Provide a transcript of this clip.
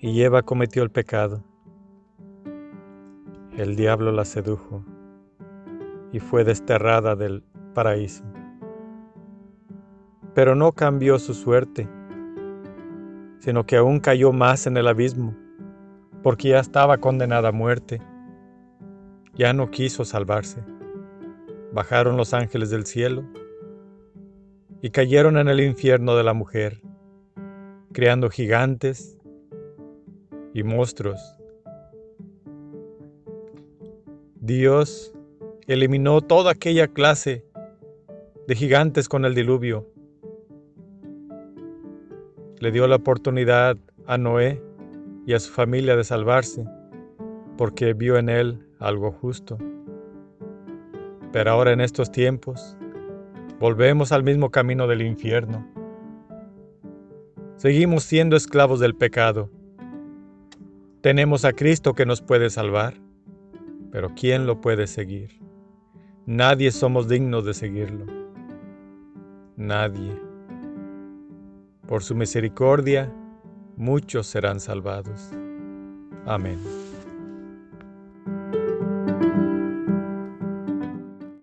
y Eva cometió el pecado. El diablo la sedujo y fue desterrada del paraíso. Pero no cambió su suerte, sino que aún cayó más en el abismo, porque ya estaba condenada a muerte. Ya no quiso salvarse. Bajaron los ángeles del cielo y cayeron en el infierno de la mujer, creando gigantes y monstruos. Dios eliminó toda aquella clase de gigantes con el diluvio. Le dio la oportunidad a Noé y a su familia de salvarse, porque vio en él algo justo. Pero ahora en estos tiempos, volvemos al mismo camino del infierno. Seguimos siendo esclavos del pecado. Tenemos a Cristo que nos puede salvar, pero ¿quién lo puede seguir? Nadie somos dignos de seguirlo. Nadie. Por su misericordia, muchos serán salvados. Amén.